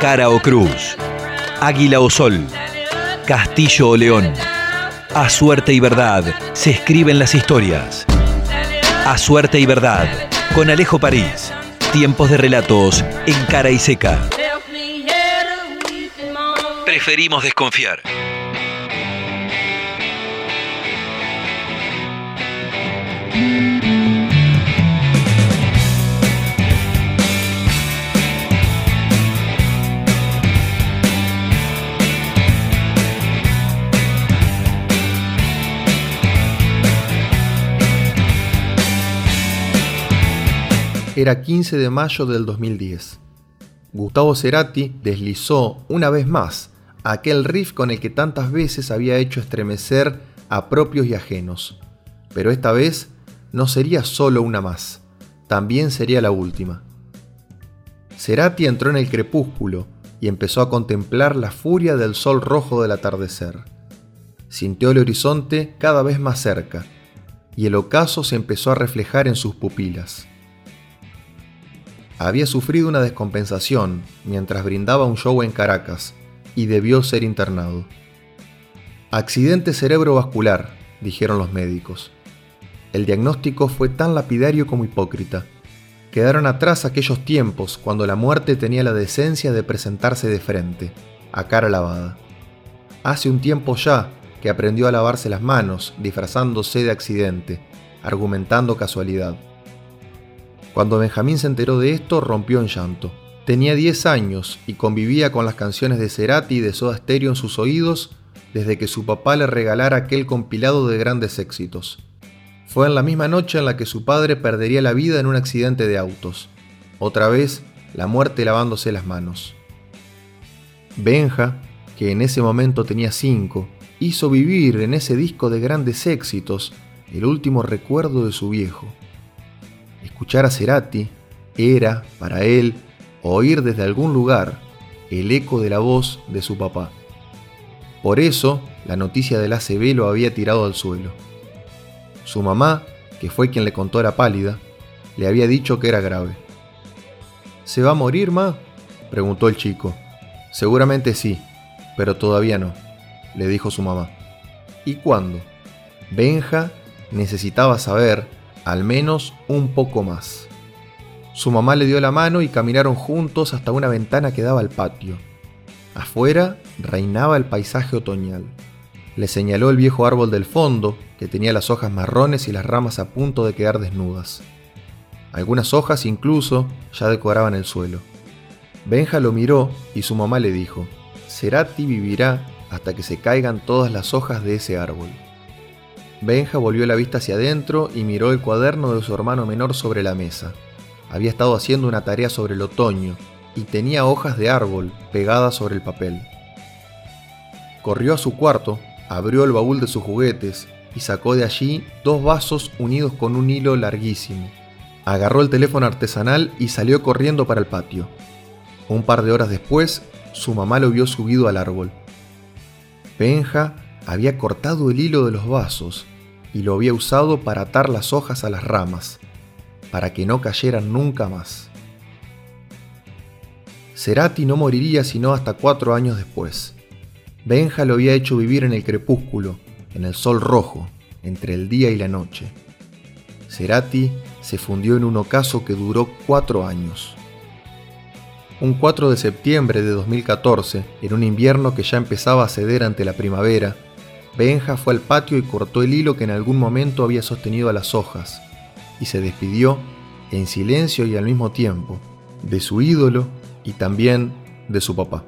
cara o cruz, águila o sol, castillo o león. A suerte y verdad se escriben las historias. A suerte y verdad, con Alejo París. Tiempos de relatos en cara y seca. Preferimos desconfiar. Era 15 de mayo del 2010. Gustavo Cerati deslizó una vez más aquel riff con el que tantas veces había hecho estremecer a propios y ajenos. Pero esta vez no sería solo una más, también sería la última. Cerati entró en el crepúsculo y empezó a contemplar la furia del sol rojo del atardecer. Sintió el horizonte cada vez más cerca y el ocaso se empezó a reflejar en sus pupilas había sufrido una descompensación mientras brindaba un show en Caracas y debió ser internado. Accidente cerebrovascular, dijeron los médicos. El diagnóstico fue tan lapidario como hipócrita. Quedaron atrás aquellos tiempos cuando la muerte tenía la decencia de presentarse de frente, a cara lavada. Hace un tiempo ya que aprendió a lavarse las manos disfrazándose de accidente, argumentando casualidad. Cuando Benjamín se enteró de esto, rompió en llanto. Tenía 10 años y convivía con las canciones de Cerati y de Soda Stereo en sus oídos desde que su papá le regalara aquel compilado de grandes éxitos. Fue en la misma noche en la que su padre perdería la vida en un accidente de autos. Otra vez, la muerte lavándose las manos. Benja, que en ese momento tenía 5, hizo vivir en ese disco de grandes éxitos el último recuerdo de su viejo. Escuchar a Cerati era, para él, oír desde algún lugar el eco de la voz de su papá. Por eso, la noticia del ACB lo había tirado al suelo. Su mamá, que fue quien le contó la pálida, le había dicho que era grave. ¿Se va a morir, ma? preguntó el chico. Seguramente sí, pero todavía no, le dijo su mamá. ¿Y cuándo? Benja necesitaba saber al menos un poco más. Su mamá le dio la mano y caminaron juntos hasta una ventana que daba al patio. Afuera reinaba el paisaje otoñal. Le señaló el viejo árbol del fondo, que tenía las hojas marrones y las ramas a punto de quedar desnudas. Algunas hojas incluso ya decoraban el suelo. Benja lo miró y su mamá le dijo, Cerati vivirá hasta que se caigan todas las hojas de ese árbol. Benja volvió la vista hacia adentro y miró el cuaderno de su hermano menor sobre la mesa. Había estado haciendo una tarea sobre el otoño y tenía hojas de árbol pegadas sobre el papel. Corrió a su cuarto, abrió el baúl de sus juguetes y sacó de allí dos vasos unidos con un hilo larguísimo. Agarró el teléfono artesanal y salió corriendo para el patio. Un par de horas después, su mamá lo vio subido al árbol. Benja había cortado el hilo de los vasos y lo había usado para atar las hojas a las ramas, para que no cayeran nunca más. Cerati no moriría sino hasta cuatro años después. Benja lo había hecho vivir en el crepúsculo, en el sol rojo, entre el día y la noche. Cerati se fundió en un ocaso que duró cuatro años. Un 4 de septiembre de 2014, en un invierno que ya empezaba a ceder ante la primavera, Benja fue al patio y cortó el hilo que en algún momento había sostenido a las hojas, y se despidió, en silencio y al mismo tiempo, de su ídolo y también de su papá.